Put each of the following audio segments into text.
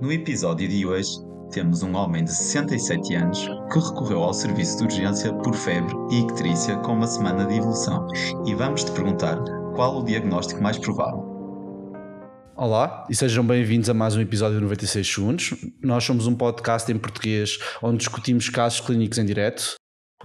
No episódio de hoje, temos um homem de 67 anos que recorreu ao serviço de urgência por febre e icterícia com uma semana de evolução e vamos te perguntar qual o diagnóstico mais provável. Olá e sejam bem-vindos a mais um episódio de 96 Segundos. Nós somos um podcast em português onde discutimos casos clínicos em direto.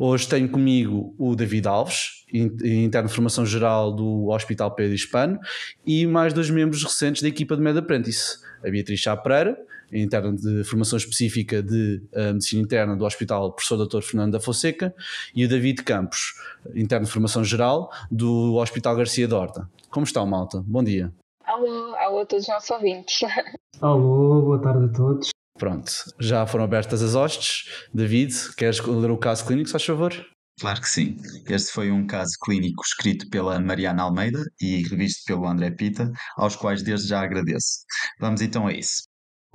Hoje tenho comigo o David Alves, interno de formação geral do Hospital Pedro Hispano, e mais dois membros recentes da equipa de Med Apprentice, a Beatriz Chá Pereira, interna de formação específica de uh, medicina interna do Hospital Professor Dr. Fernando da Fonseca, e o David Campos, interno de formação geral do Hospital Garcia Dorta. Como está, malta? Bom dia. Alô, alô a todos os nossos ouvintes. Alô, boa tarde a todos. Pronto, já foram abertas as hostes. David, queres ler o caso clínico, se faz favor? Claro que sim. Este foi um caso clínico escrito pela Mariana Almeida e revisto pelo André Pita, aos quais desde já agradeço. Vamos então a isso.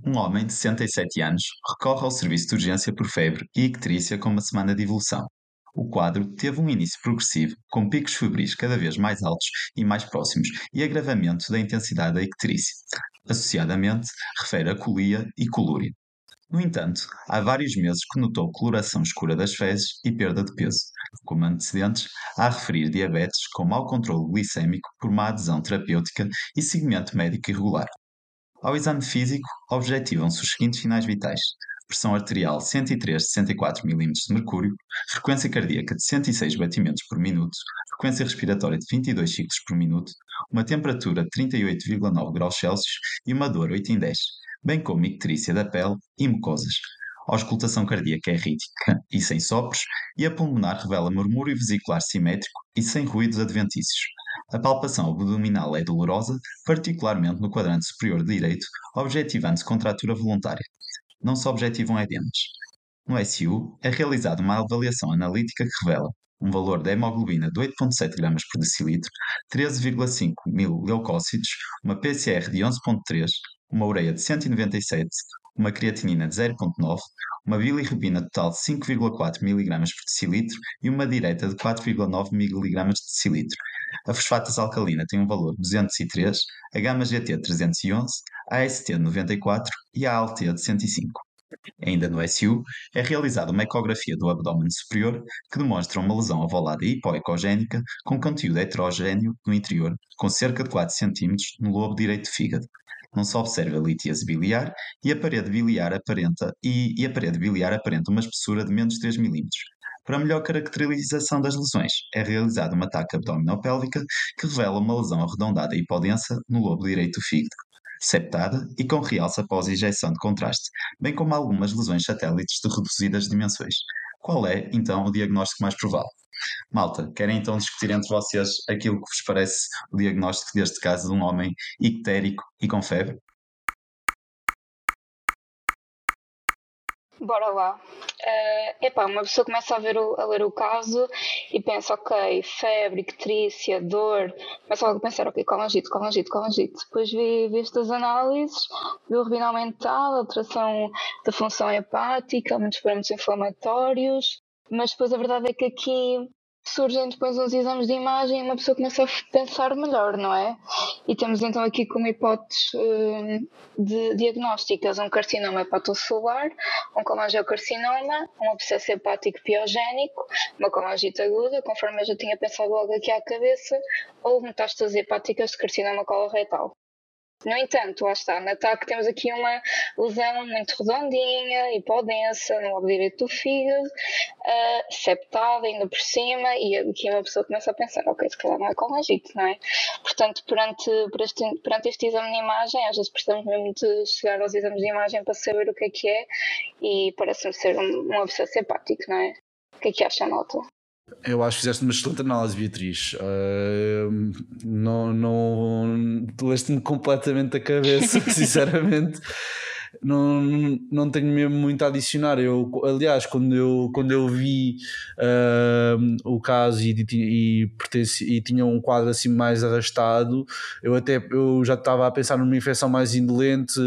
Um homem de 67 anos recorre ao serviço de urgência por febre e icterícia com uma semana de evolução. O quadro teve um início progressivo, com picos febris cada vez mais altos e mais próximos e agravamento da intensidade da icterícia. Associadamente, refere a colia e colúria. No entanto, há vários meses que notou coloração escura das fezes e perda de peso. Como antecedentes, há a referir diabetes com mau controle glicêmico por má adesão terapêutica e seguimento médico irregular. Ao exame físico, objetivam-se os seguintes sinais vitais: pressão arterial 103-64 mm de mercúrio, frequência cardíaca de 106 batimentos por minuto, frequência respiratória de 22 ciclos por minuto, uma temperatura de 38,9 graus Celsius e uma dor 8 em 10, bem como icterícia da pele e mucosas. A auscultação cardíaca é rítmica e sem sopros, e a pulmonar revela murmúrio vesicular simétrico e sem ruídos adventícios. A palpação abdominal é dolorosa, particularmente no quadrante superior direito, objetivando-se contratura voluntária não se objetivam edemas. No SU, é realizada uma avaliação analítica que revela um valor de hemoglobina de 8,7 gramas por decilitro, 13,5 mil leucócitos, uma PCR de 11,3, uma ureia de 197, uma creatinina de 0,9, uma bilirrubina total de 5,4 mg por decilitro e uma direta de 4,9 mg de decilitro. A fosfatas alcalina tem um valor de 203, a gama-GT de 311, a AST de 94 e a ALT de 105. Ainda no SU, é realizada uma ecografia do abdômen superior que demonstra uma lesão avolada hipoecogénica com conteúdo heterogêneo no interior, com cerca de 4 cm no lobo direito do fígado. Não se observa litíase biliar e a parede biliar aparenta, e, e a parede biliar aparenta uma espessura de menos 3 mm. Para melhor caracterização das lesões, é realizada uma taca abdominopélvica que revela uma lesão arredondada e hipodensa no lobo direito do fígado septada e com realce após injeção de contraste, bem como algumas lesões satélites de reduzidas dimensões. Qual é, então, o diagnóstico mais provável? Malta, querem então discutir entre vocês aquilo que vos parece o diagnóstico deste caso de um homem ictérico e com febre? Bora lá. Uh, epá, uma pessoa começa a, ver o, a ler o caso e pensa, ok, febre, icterícia, dor, começa logo a pensar, ok, colangite, colangite, colangite. Depois vi, vi estas análises, vi o renal mental, alteração da função hepática, muitos parâmetros inflamatórios, mas depois a verdade é que aqui surgem depois uns exames de imagem e uma pessoa começa a pensar melhor, não é? E temos então aqui como hipóteses uh, de diagnósticas um carcinoma hepatocelular, um colangiocarcinoma, um abscesso hepático piogénico, uma colangite aguda, conforme eu já tinha pensado logo aqui à cabeça, ou metástases hepáticas de carcinoma coloretal. No entanto, lá está, na TAC temos aqui uma lesão muito redondinha, hipodensa, no lobo direito do fígado, uh, septada ainda por cima, e aqui uma pessoa começa a pensar, ok, se calhar não é colangite, não é? Portanto, perante, perante, este exame de imagem, às vezes precisamos mesmo de chegar aos exames de imagem para saber o que é que é, e parece-me ser um, um abscesso hepático, não é? O que é que acha, Malta? Eu acho que fizeste uma excelente análise, Beatriz. Uh, não, não, leste-me completamente a cabeça, sinceramente não, não tenho mesmo muito a adicionar. Eu, aliás, quando eu, quando eu vi uh, o caso e, e, e, tinha um quadro assim mais arrastado, eu até eu já estava a pensar numa infecção mais indolente,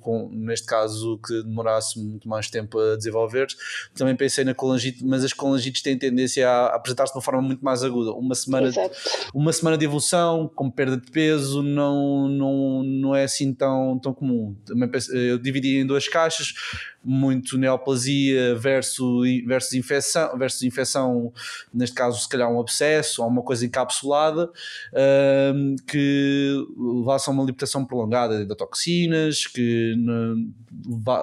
com, neste caso que demorasse muito mais tempo a desenvolver. Também pensei na colangite, mas as colangites têm tendência a apresentar-se de uma forma muito mais aguda. Uma semana, uma semana de evolução, com perda de peso, não, não, não é assim tão, tão comum. Também pensei, eu dividia em duas caixas, muito neoplasia versus, versus, infecção, versus infecção, neste caso, se calhar um abscesso ou uma coisa encapsulada, um, que levasse a uma libertação prolongada de toxinas, que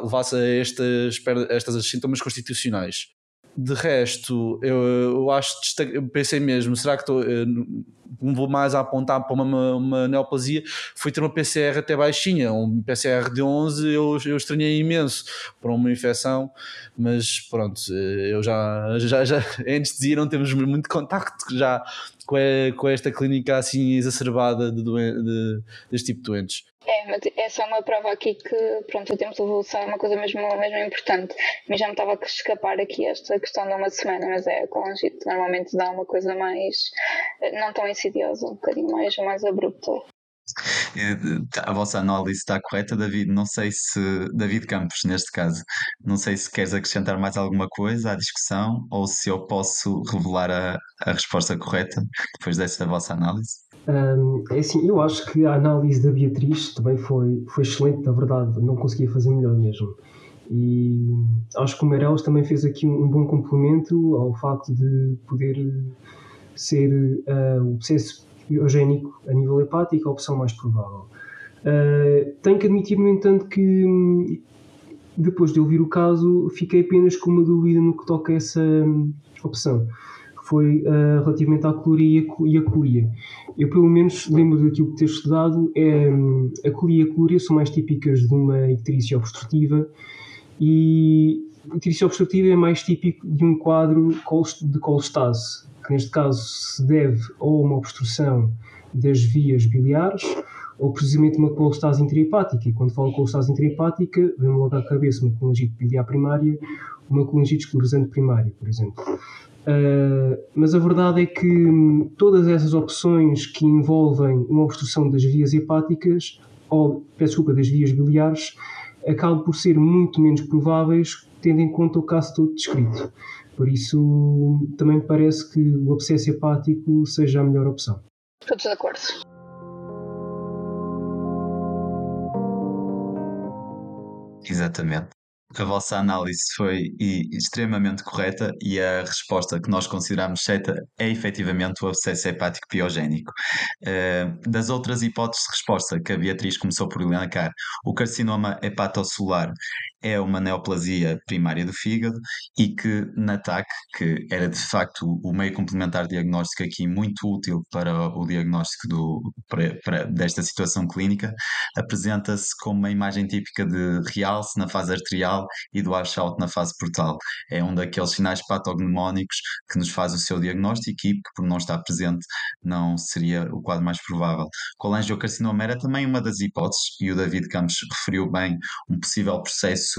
levasse a estas, estas sintomas constitucionais. De resto, eu, eu acho, pensei mesmo, será que estou não vou mais a apontar para uma, uma neoplasia, foi ter uma PCR até baixinha, um PCR de 11 eu, eu estranhei imenso para uma infecção, mas pronto, eu já, já, já antes dizia não temos muito contacto já com, com esta clínica assim exacerbada de, de, deste tipo de doentes. É, mas é uma prova aqui que, pronto, o tempo de evolução é uma coisa mesmo, mesmo importante. Mas já me estava a escapar aqui esta questão de uma semana, mas é, a colangite normalmente dá uma coisa mais, não tão insidiosa, um bocadinho mais, mais abrupta. A vossa análise está correta, David. Não sei se. David Campos, neste caso. Não sei se queres acrescentar mais alguma coisa à discussão ou se eu posso revelar a, a resposta correta depois dessa vossa análise. Um, é assim, eu acho que a análise da Beatriz também foi, foi excelente, na verdade. Não conseguia fazer melhor mesmo. E acho que o Meirelles também fez aqui um, um bom complemento ao facto de poder ser uh, o processo biogénico a nível hepático a opção mais provável. Uh, tenho que admitir, no entanto, que depois de ouvir o caso, fiquei apenas com uma dúvida no que toca a essa hum, opção, foi uh, relativamente à coloria e a colia. Eu, pelo menos, lembro daquilo que ter estudado, é, hum, a colia e a coloria são mais típicas de uma icterícia obstrutiva e a icterícia obstrutiva é mais típico de um quadro de colestase, que neste caso se deve ou a uma obstrução das vias biliares ou precisamente uma colestase intrahepática. E quando falo colestase intrahepática, vem-me logo à cabeça uma colangite biliar primária, uma colangite esclerosante primária, por exemplo. Uh, mas a verdade é que todas essas opções que envolvem uma obstrução das vias hepáticas, ou, peço desculpa, das vias biliares, acabam por ser muito menos prováveis, tendo em conta o caso todo descrito. Por isso, também me parece que o abscesso hepático seja a melhor opção. Todos de acordo. Exatamente. A vossa análise foi extremamente correta e a resposta que nós consideramos certa é efetivamente o abscesso hepático piogénico. Uh, das outras hipóteses de resposta que a Beatriz começou por elencar, o carcinoma hepatocelular é uma neoplasia primária do fígado e que na TAC, que era de facto o meio complementar diagnóstico aqui muito útil para o diagnóstico do, para, para, desta situação clínica, apresenta-se como uma imagem típica de realce na fase arterial e do washout na fase portal. É um daqueles sinais patognomónicos que nos faz o seu diagnóstico e que, por não estar presente, não seria o quadro mais provável. Colangiocarcinoma era também uma das hipóteses, e o David Campos referiu bem um possível processo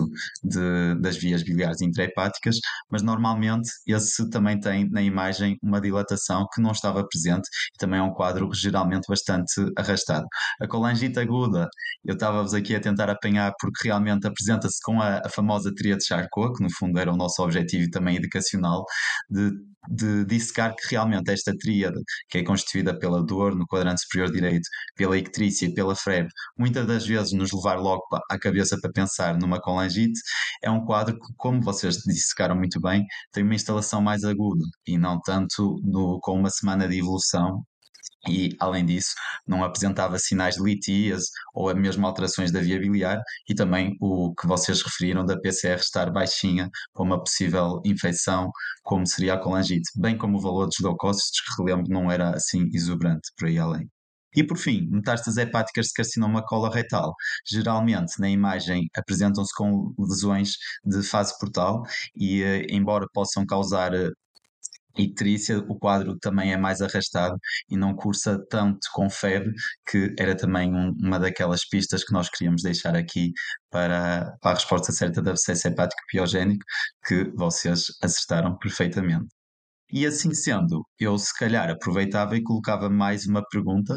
de, das vias biliares intrahepáticas, mas normalmente esse também tem na imagem uma dilatação que não estava presente e também é um quadro geralmente bastante arrastado. A colangite aguda, eu estava-vos aqui a tentar apanhar porque realmente apresenta-se com a, a famosa tria de Charcot, que no fundo era o nosso objetivo também educacional, de de dissecar que realmente esta tríade, que é constituída pela dor no quadrante superior direito, pela icterícia e pela febre, muitas das vezes nos levar logo à cabeça para pensar numa colangite, é um quadro que, como vocês dissecaram muito bem, tem uma instalação mais aguda e não tanto no, com uma semana de evolução e, além disso, não apresentava sinais de litíase ou mesmo alterações da via biliar e também o que vocês referiram da PCR estar baixinha para uma possível infecção, como seria a colangite, bem como o valor dos leucócitos, que relembro não era assim exuberante por aí além. E por fim, metástases hepáticas de carcinoma coloretal. Geralmente, na imagem, apresentam-se com lesões de fase portal e, eh, embora possam causar eh, Trícia, o quadro também é mais arrastado e não cursa tanto com febre, que era também um, uma daquelas pistas que nós queríamos deixar aqui para, para a resposta certa da abscesso hepático piogénico, que vocês acertaram perfeitamente. E assim sendo, eu se calhar aproveitava e colocava mais uma pergunta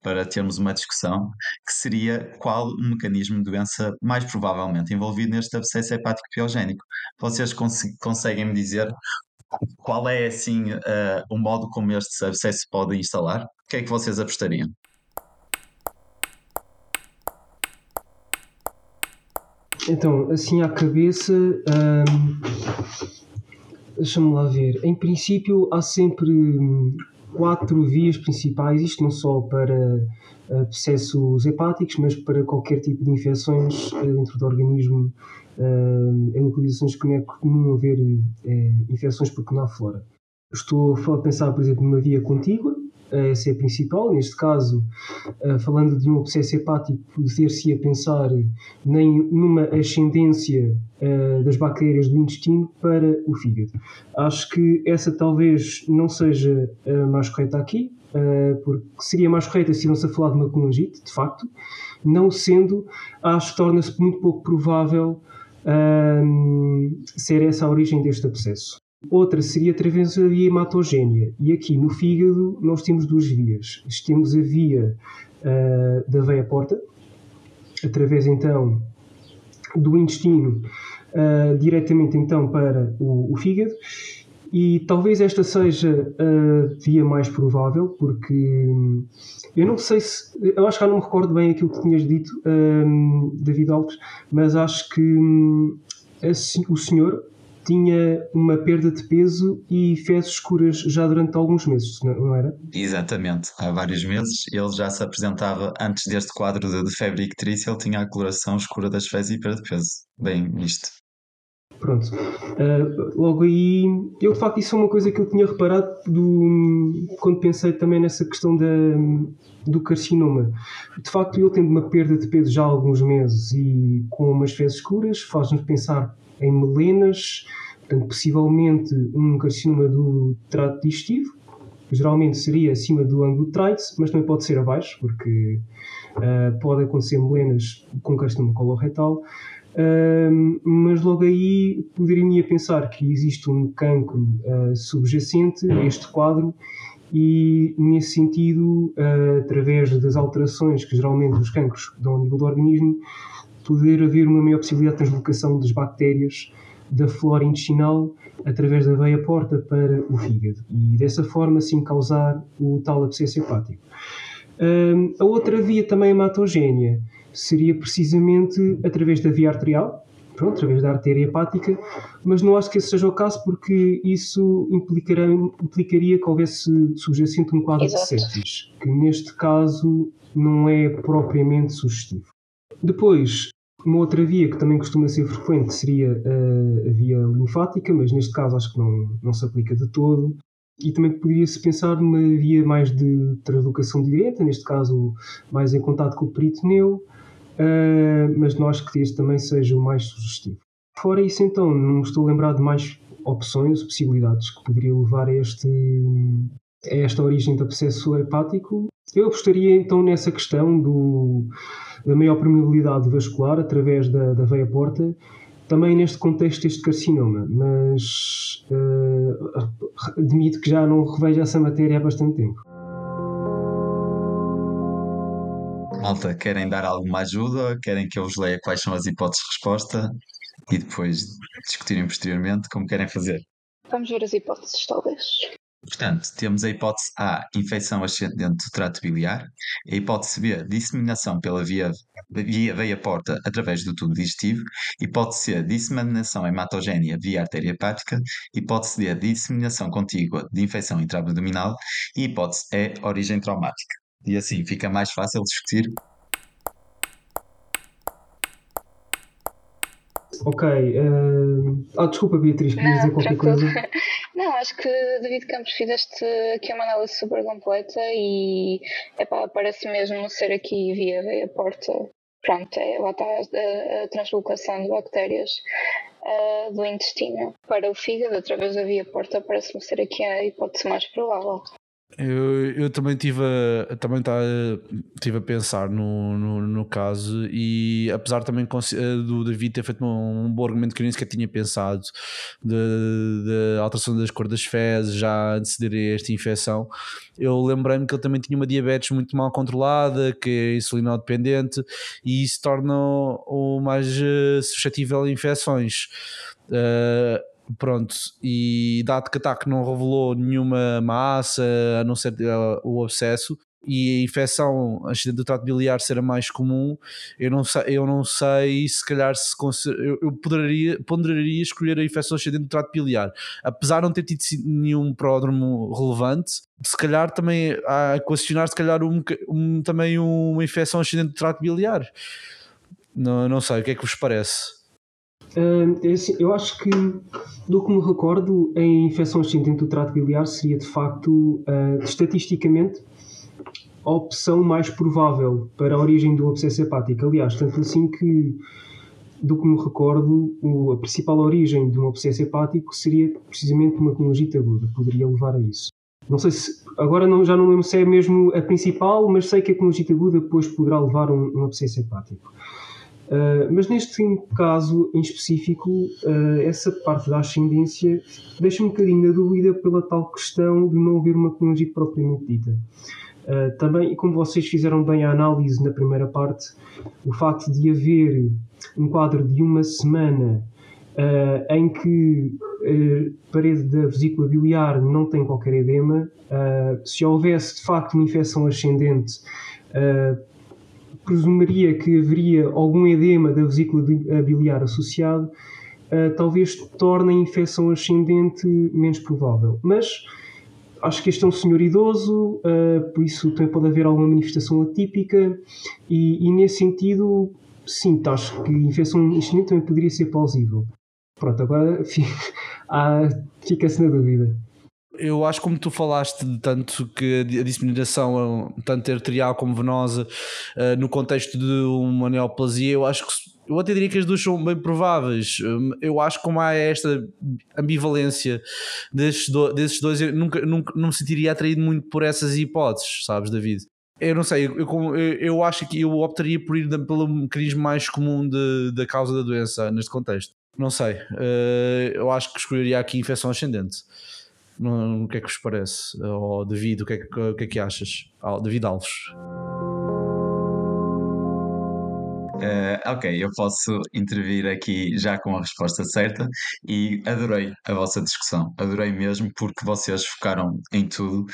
para termos uma discussão, que seria qual o mecanismo de doença mais provavelmente envolvido neste abscesso hepático piogénico. Vocês cons conseguem me dizer qual é, assim, uh, o modo como este abscesso pode instalar? O que é que vocês apostariam? Então, assim à cabeça, hum, deixa-me lá ver. Em princípio, há sempre hum, quatro vias principais, isto não só para uh, processos hepáticos, mas para qualquer tipo de infecções uh, dentro do organismo. Uh, em localizações que não é comum haver infecções há flora. Estou a pensar, por exemplo, numa via contígua, a principal. Neste caso, falando de um abscesso hepático, poder-se a pensar nem numa ascendência das bactérias do intestino para o fígado. Acho que essa talvez não seja mais correta aqui, porque seria mais correta se não-se a falar de uma colangite, de facto. Não sendo, acho que torna-se muito pouco provável ser essa a origem deste abscesso. Outra seria através da via hematogénea. E aqui no fígado nós temos duas vias. Temos a via uh, da veia porta, através então do intestino, uh, diretamente então para o, o, fígado. E talvez esta seja a via mais provável, porque hum, eu não sei se. Eu acho que já não me recordo bem aquilo que tinhas dito, um, David Alves, mas acho que um, o senhor tinha uma perda de peso e fezes escuras já durante alguns meses, não era? Exatamente, há vários meses ele já se apresentava, antes deste quadro de, febre ictrícia, ele tinha a coloração escura das fezes e perda de peso. Bem visto. Pronto. Uh, logo aí, eu de facto, isso é uma coisa que eu tinha reparado do, quando pensei também nessa questão da, do carcinoma. De facto, ele tendo uma perda de peso já há alguns meses e com umas fezes escuras, faz-nos pensar em melenas, portanto, possivelmente um carcinoma do trato digestivo, geralmente seria acima do ângulo de Treitz, mas também pode ser abaixo, porque uh, pode acontecer melenas com carcinoma coloretal. Uh, mas logo aí poderia pensar que existe um cancro uh, subjacente a este quadro e nesse sentido, através das alterações que geralmente os cancros dão ao nível do organismo, poder haver uma maior possibilidade de translocação das bactérias da flora intestinal através da veia porta para o fígado e dessa forma sim causar o tal abscesso hepático. Um, a outra via também hematogénea seria precisamente através da via arterial, pronto, através da artéria hepática, mas não acho que esse seja o caso porque isso implicaria que houvesse subjacente um quadro Exato. de sepsis, que neste caso não é propriamente sugestivo. Depois, uma outra via que também costuma ser frequente seria a, a via linfática, mas neste caso acho que não, não se aplica de todo. E também poderia-se pensar numa via mais de translocação direta, neste caso mais em contato com o peritoneu, uh, mas não acho que este também seja o mais sugestivo. Fora isso, então, não me estou a lembrar de mais opções, possibilidades que poderiam levar a, este, esta origem do abscesso hepático. Eu apostaria então nessa questão do da maior permeabilidade vascular através da, da veia porta, também neste contexto este carcinoma, mas uh, admito que já não revejo essa matéria há bastante tempo. Malta, querem dar alguma ajuda? Querem que eu vos leia quais são as hipóteses de resposta e depois discutirem posteriormente como querem fazer? Vamos ver as hipóteses, talvez. Portanto, temos a hipótese A, infecção ascendente do trato biliar, a hipótese B, disseminação pela via, via veia-porta através do tubo digestivo, hipótese C, disseminação hematogénea via artéria hepática, hipótese D, disseminação contígua de infecção intraabdominal e hipótese E, origem traumática. E assim fica mais fácil discutir Ok. Uh... Ah, desculpa, Beatriz, querias dizer qualquer tranquilo. coisa? Não, acho que David Campos fizeste aqui uma análise super completa e epá, parece mesmo ser aqui via, via porta. Pronto, é, lá está a, a translocação de bactérias uh, do intestino para o fígado através da via porta, parece-me ser aqui a hipótese mais provável. Eu, eu também tive a, também tá, tive a pensar no, no, no caso e apesar também do David ter feito um, um bom argumento que eu nem sequer tinha pensado da alteração das cores das fezes já anteceder esta infecção, eu lembrei-me que ele também tinha uma diabetes muito mal controlada, que é insulinodependente e isso torna o mais eh, suscetível a infecções. Uh, Pronto, e dado que a TAC não revelou nenhuma massa, a não ser uh, o abscesso, e a infecção ascendente do trato biliar ser a mais comum, eu não sei, eu não sei se calhar se eu, eu poderia, ponderaria escolher a infecção ascendente do trato biliar, apesar de não ter tido nenhum pródromo relevante, se calhar também a questionar se calhar um, um, também uma infecção ascendente do trato biliar. Não, não sei, o que é que vos parece? É assim, eu acho que, do que me recordo, a infecção ascendente do trato biliar seria de facto, estatisticamente, a opção mais provável para a origem do abscesso hepático. Aliás, tanto assim que, do que me recordo, a principal origem de um abscesso hepático seria precisamente uma conjuntivite aguda, poderia levar a isso. Não sei se, agora não, já não lembro se é mesmo a principal, mas sei que a conjuntivite aguda depois poderá levar a um, um abscesso hepático. Uh, mas neste caso em específico, uh, essa parte da ascendência deixa um bocadinho na dúvida pela tal questão de não haver uma conjuntivite propriamente dita. Uh, também, como vocês fizeram bem a análise na primeira parte, o facto de haver um quadro de uma semana uh, em que a parede da vesícula biliar não tem qualquer edema, uh, se houvesse de facto uma infecção ascendente, presumiria que haveria algum edema da vesícula biliar associado, talvez torne a infecção ascendente menos provável. Mas acho que este é um senhor idoso, uh, por isso também pode haver alguma manifestação atípica, e, e nesse sentido, sim, acho que a infecção instinente também poderia ser plausível. Pronto, agora fica-se na dúvida. Eu acho como tu falaste de tanto que a disseminação tanto arterial como venosa uh, no contexto de uma neoplasia, eu acho que eu até diria que as duas são bem prováveis. Hum, eu acho que como há esta ambivalência desses, do, desses dois, eu nunca, nunca não me sentiria atraído muito por essas hipóteses, sabes, David? Eu não sei, eu, eu, eu acho que eu optaria por ir pelo mecanismo mais comum de, da causa da doença neste contexto. Não sei, uh, eu acho que escolheria aqui infecção ascendente. O que é que vos parece? Ou David, o que é que, o que, é que achas? David Alves. Uh, ok, eu posso intervir aqui já com a resposta certa e adorei a vossa discussão, adorei mesmo porque vocês focaram em tudo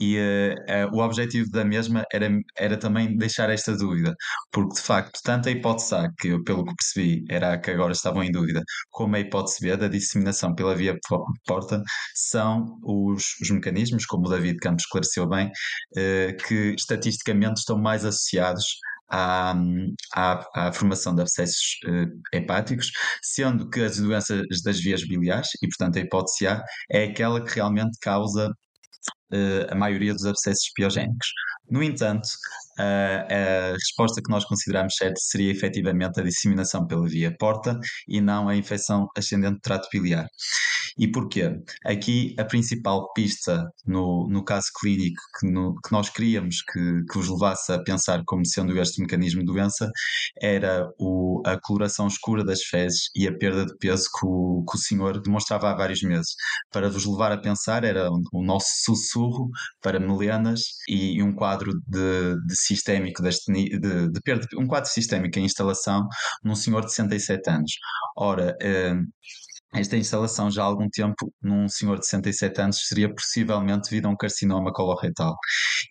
e uh, uh, o objetivo da mesma era, era também deixar esta dúvida, porque de facto, tanto a hipótese A, que pelo que percebi era a que agora estavam em dúvida, como a hipótese B da disseminação pela via porta, são os, os mecanismos, como o David Campos esclareceu bem, que estatisticamente estão mais associados à, à, à formação de abscessos uh, hepáticos, sendo que as doenças das vias biliares, e portanto a hipótese A, é aquela que realmente causa uh, a maioria dos abscessos piogénicos. No entanto, uh, a resposta que nós consideramos certa seria efetivamente a disseminação pela via porta e não a infecção ascendente do trato biliar. E porquê? Aqui a principal pista no, no caso clínico que, no, que nós queríamos que, que vos levasse a pensar como sendo este mecanismo de doença era o, a coloração escura das fezes e a perda de peso que o, que o senhor demonstrava há vários meses. Para vos levar a pensar era o nosso sussurro para melenas e um quadro de, de sistémico de, de, de perda, um quadro sistémico em instalação num senhor de 67 anos. Ora, eh, esta instalação já há algum tempo num senhor de 67 anos seria possivelmente devido a um carcinoma coloretal.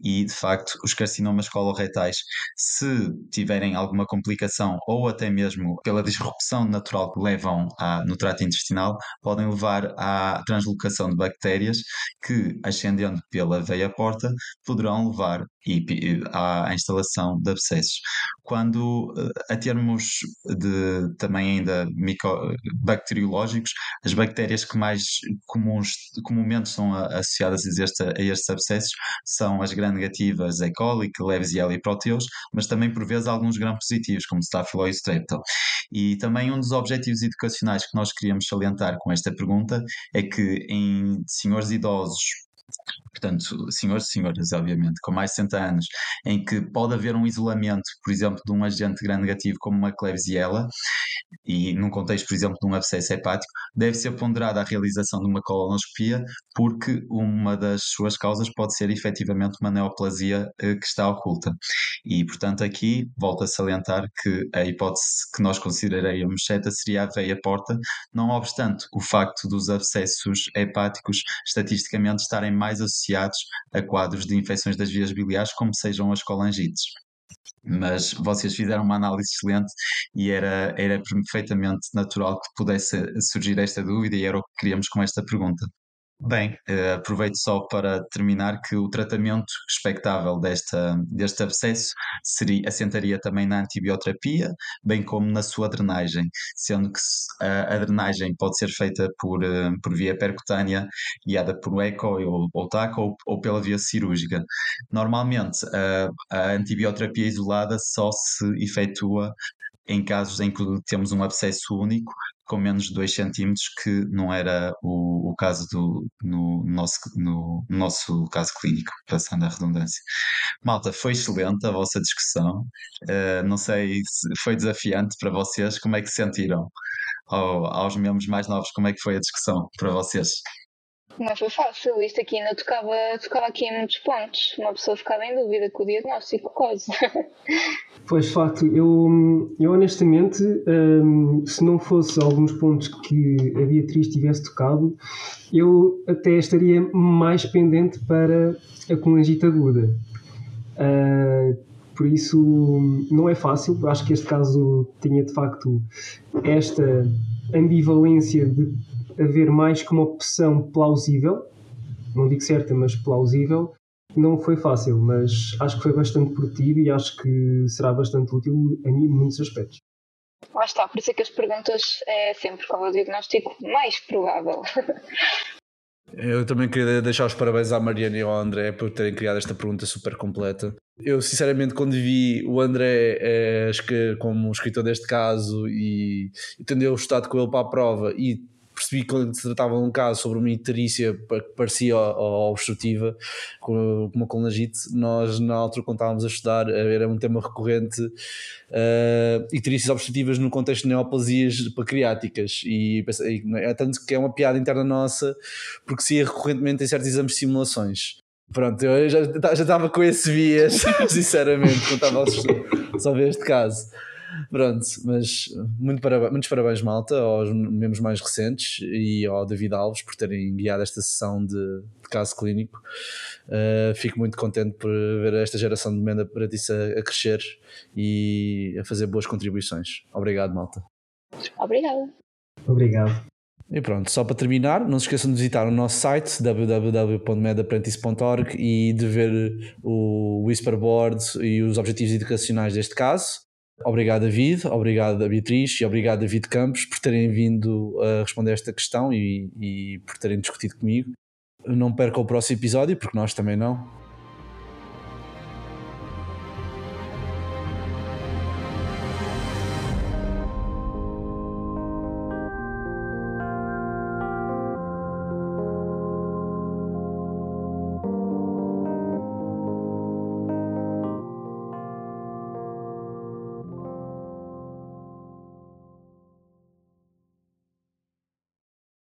E, de facto, os carcinomas coloretais, se tiverem alguma complicação ou até mesmo pela disrupção natural que levam a, no trato intestinal, podem levar à translocação de bactérias que, ascendendo pela veia porta, poderão levar e, à, instalação de abscessos. Quando, eh, a termos de também ainda micro, bacteriológicos, as bactérias que mais comuns, comumente são associadas a, este, a estes abscessos são as gram-negativas E. coli, Klebsiella e Proteus, mas também por vezes alguns gram-positivos, como Staphylococcus strepto. E também um dos objetivos educacionais que nós queríamos salientar com esta pergunta é que em senhores idosos portanto, senhores e senhoras, obviamente, com mais de 60 anos, em que pode haver um isolamento, por exemplo, de um agente gram-negativo como uma Klebsiella, e num contexto, por exemplo, de um abscesso hepático, deve ser ponderada a realização de uma colonoscopia, porque uma das suas causas pode ser efetivamente uma neoplasia eh, que está oculta. E, portanto, aqui volto a salientar que a hipótese que nós consideraríamos certa seria a veia porta, não obstante o facto dos abscessos hepáticos estatisticamente estarem mais mais associados a quadros de infecções das vias biliares, como sejam as colangites mas vocês fizeram uma análise excelente e era, era perfeitamente natural que pudesse surgir esta dúvida e era o que queríamos com esta pergunta. Bem, eh, aproveito só para terminar que o tratamento expectável desta, deste abscesso seria, assentaria também na antibioterapia, bem como na sua drenagem, sendo que a, a drenagem pode ser feita por, eh, por via percutânea, guiada por eco ou, ou TAC, ou, ou pela via cirúrgica. Normalmente, a, a antibioterapia isolada só se efetua em casos em que temos um abscesso único com menos de 2 centímetros, que não era o, o caso do, no, nosso, no nosso caso clínico, passando a redundância. Malta, foi excelente a vossa discussão. Uh, não sei se foi desafiante para vocês, como é que se sentiram? Ou, aos membros mais novos, como é que foi a discussão para vocês? Não foi fácil, isto aqui ainda tocava, tocava aqui em muitos pontos. Uma pessoa ficava em dúvida com o diagnóstico, quase. Pois, de facto, eu, eu honestamente, hum, se não fosse alguns pontos que a Beatriz tivesse tocado, eu até estaria mais pendente para a colangite aguda. Uh, por isso, não é fácil. Acho que este caso tinha de facto esta ambivalência de haver mais que uma opção plausível, não digo certa, mas plausível, não foi fácil, mas acho que foi bastante produtivo e acho que será bastante útil a mim em muitos aspectos. Lá está, por isso é que as perguntas é sempre qual é o diagnóstico mais provável. Eu também queria deixar os parabéns à Mariana e ao André por terem criado esta pergunta super completa. Eu, sinceramente, quando vi o André é, como escritor deste caso e, e tendo eu estado com ele para a prova e percebi que se tratava de um caso sobre uma icterícia que parecia obstrutiva, com uma colangite, nós na altura quando estávamos a estudar era um tema recorrente uh, icterícias obstrutivas no contexto de neoplasias pancreáticas e, e é tanto que é uma piada interna nossa porque se ia recorrentemente em certos exames de simulações. Pronto, eu já estava com esse vias, sinceramente, quando estava a só ver este caso. Pronto, mas muito parabéns, muitos parabéns, malta, aos membros mais recentes e ao David Alves por terem guiado esta sessão de, de caso clínico. Uh, fico muito contente por ver esta geração de Menda Pratice a, a crescer e a fazer boas contribuições. Obrigado, malta. Obrigada. Obrigado. E pronto, só para terminar, não se esqueçam de visitar o nosso site www.medaprendice.org e de ver o Whisperboard e os objetivos educacionais deste caso. Obrigado, David, obrigado, Beatriz e obrigado, David Campos, por terem vindo a responder esta questão e, e por terem discutido comigo. Não percam o próximo episódio, porque nós também não.